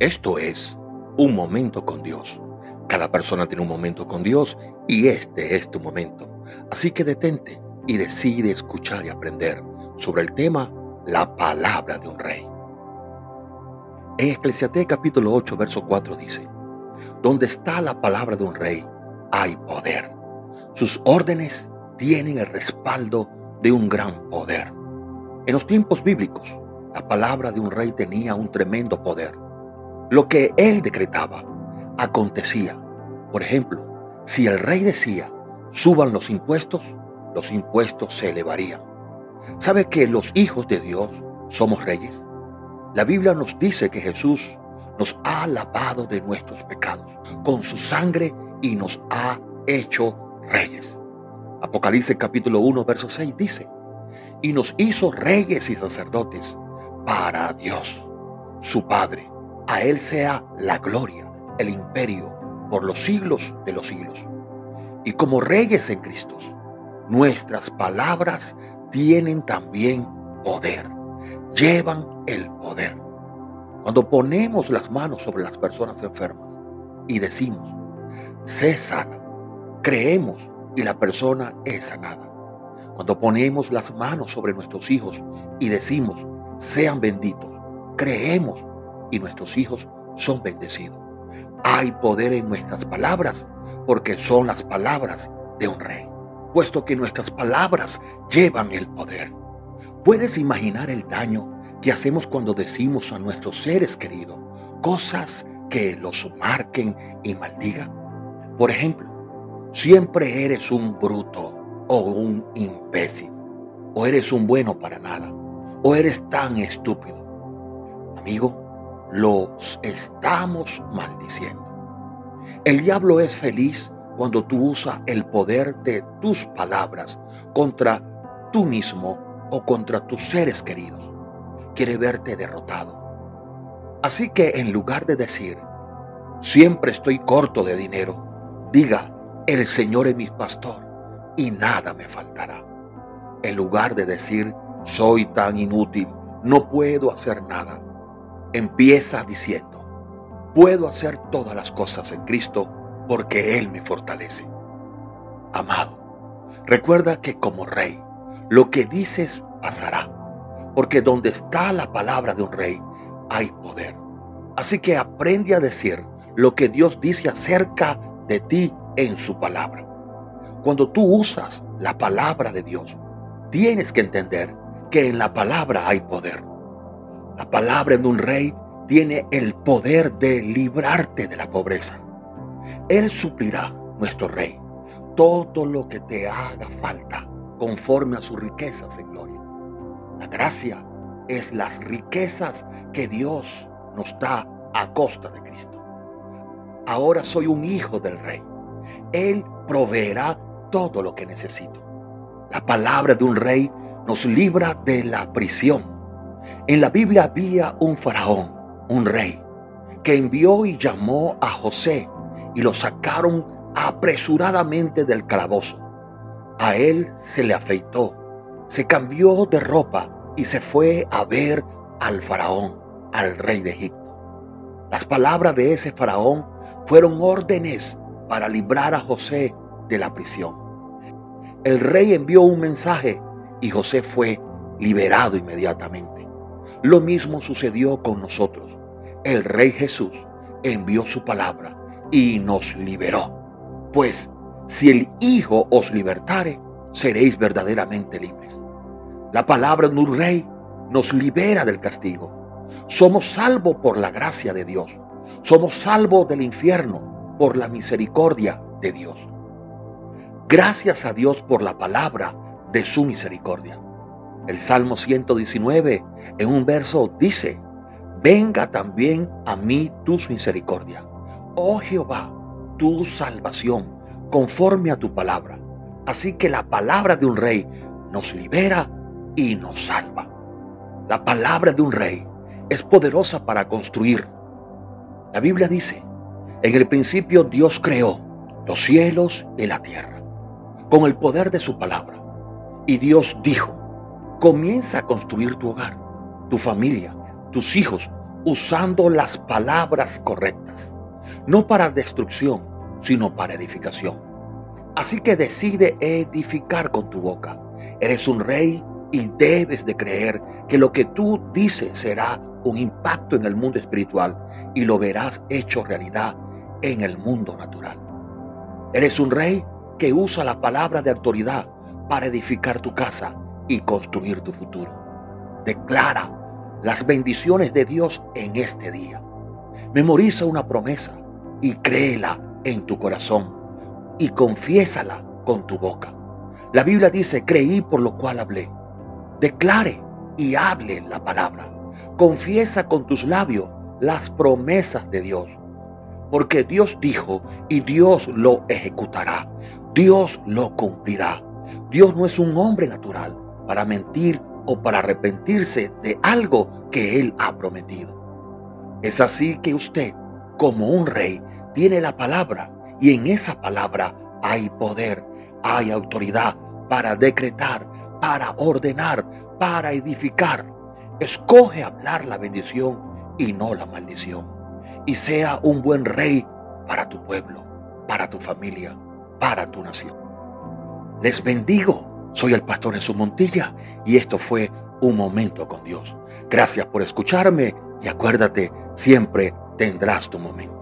Esto es un momento con Dios. Cada persona tiene un momento con Dios y este es tu momento. Así que detente y decide escuchar y aprender sobre el tema la palabra de un rey. En Eclesiastés capítulo 8, verso 4 dice, Donde está la palabra de un rey, hay poder. Sus órdenes tienen el respaldo de un gran poder. En los tiempos bíblicos, la palabra de un rey tenía un tremendo poder. Lo que él decretaba acontecía. Por ejemplo, si el rey decía, suban los impuestos, los impuestos se elevarían. ¿Sabe que los hijos de Dios somos reyes? La Biblia nos dice que Jesús nos ha lavado de nuestros pecados con su sangre y nos ha hecho reyes. Apocalipsis capítulo 1, verso 6 dice, y nos hizo reyes y sacerdotes para Dios, su Padre. A Él sea la gloria, el imperio, por los siglos de los siglos. Y como reyes en Cristo, nuestras palabras tienen también poder, llevan el poder. Cuando ponemos las manos sobre las personas enfermas y decimos, sé sana, creemos y la persona es sanada. Cuando ponemos las manos sobre nuestros hijos y decimos, sean benditos, creemos y nuestros hijos son bendecidos. Hay poder en nuestras palabras porque son las palabras de un rey, puesto que nuestras palabras llevan el poder. ¿Puedes imaginar el daño que hacemos cuando decimos a nuestros seres queridos cosas que los marquen y maldigan? Por ejemplo, siempre eres un bruto o un imbécil, o eres un bueno para nada, o eres tan estúpido. Amigo, los estamos maldiciendo. El diablo es feliz cuando tú usas el poder de tus palabras contra tú mismo o contra tus seres queridos. Quiere verte derrotado. Así que en lugar de decir, siempre estoy corto de dinero, diga, el Señor es mi pastor y nada me faltará. En lugar de decir, soy tan inútil, no puedo hacer nada, empieza diciendo, puedo hacer todas las cosas en Cristo porque Él me fortalece. Amado, recuerda que como rey, lo que dices pasará, porque donde está la palabra de un rey, hay poder. Así que aprende a decir lo que Dios dice acerca de ti en su palabra. Cuando tú usas la palabra de Dios, tienes que entender que en la palabra hay poder. La palabra de un rey tiene el poder de librarte de la pobreza. Él suplirá, nuestro rey, todo lo que te haga falta conforme a sus riquezas en gloria. La gracia es las riquezas que Dios nos da a costa de Cristo. Ahora soy un hijo del rey él proveerá todo lo que necesito. La palabra de un rey nos libra de la prisión. En la Biblia había un faraón, un rey, que envió y llamó a José y lo sacaron apresuradamente del calabozo. A él se le afeitó, se cambió de ropa y se fue a ver al faraón, al rey de Egipto. Las palabras de ese faraón fueron órdenes para librar a José de la prisión. El rey envió un mensaje y José fue liberado inmediatamente. Lo mismo sucedió con nosotros. El rey Jesús envió su palabra y nos liberó. Pues si el Hijo os libertare, seréis verdaderamente libres. La palabra de un rey nos libera del castigo. Somos salvos por la gracia de Dios. Somos salvos del infierno por la misericordia de Dios. Gracias a Dios por la palabra de su misericordia. El Salmo 119 en un verso dice, venga también a mí tu misericordia. Oh Jehová, tu salvación, conforme a tu palabra. Así que la palabra de un rey nos libera y nos salva. La palabra de un rey es poderosa para construir. La Biblia dice, en el principio Dios creó los cielos y la tierra con el poder de su palabra. Y Dios dijo, comienza a construir tu hogar, tu familia, tus hijos, usando las palabras correctas, no para destrucción, sino para edificación. Así que decide edificar con tu boca. Eres un rey y debes de creer que lo que tú dices será un impacto en el mundo espiritual y lo verás hecho realidad en el mundo natural. Eres un rey que usa la palabra de autoridad para edificar tu casa y construir tu futuro. Declara las bendiciones de Dios en este día. Memoriza una promesa y créela en tu corazón y confiésala con tu boca. La Biblia dice, creí por lo cual hablé. Declare y hable la palabra. Confiesa con tus labios las promesas de Dios. Porque Dios dijo y Dios lo ejecutará. Dios lo cumplirá. Dios no es un hombre natural para mentir o para arrepentirse de algo que Él ha prometido. Es así que usted, como un rey, tiene la palabra y en esa palabra hay poder, hay autoridad para decretar, para ordenar, para edificar. Escoge hablar la bendición y no la maldición. Y sea un buen rey para tu pueblo, para tu familia, para tu nación. Les bendigo. Soy el pastor su Montilla y esto fue Un Momento con Dios. Gracias por escucharme y acuérdate, siempre tendrás tu momento.